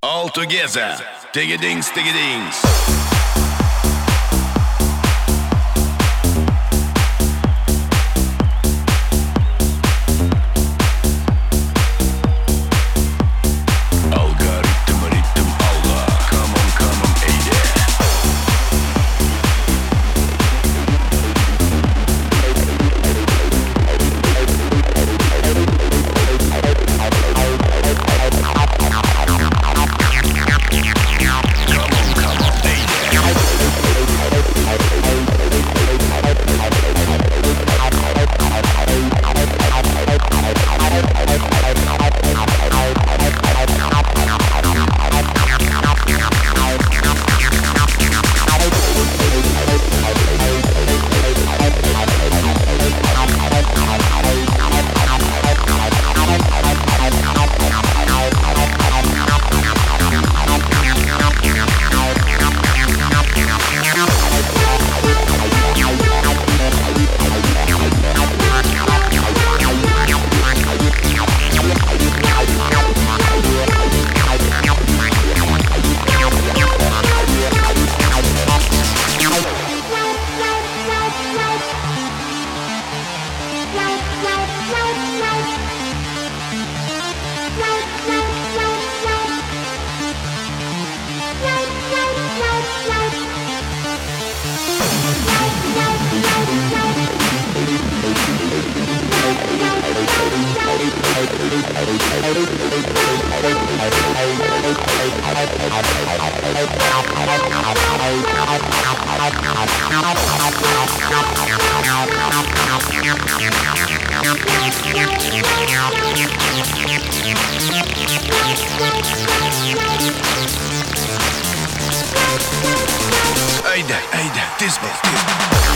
All together. Digga dings, digga dings. Haydi, haydi, diz bas, diz bas.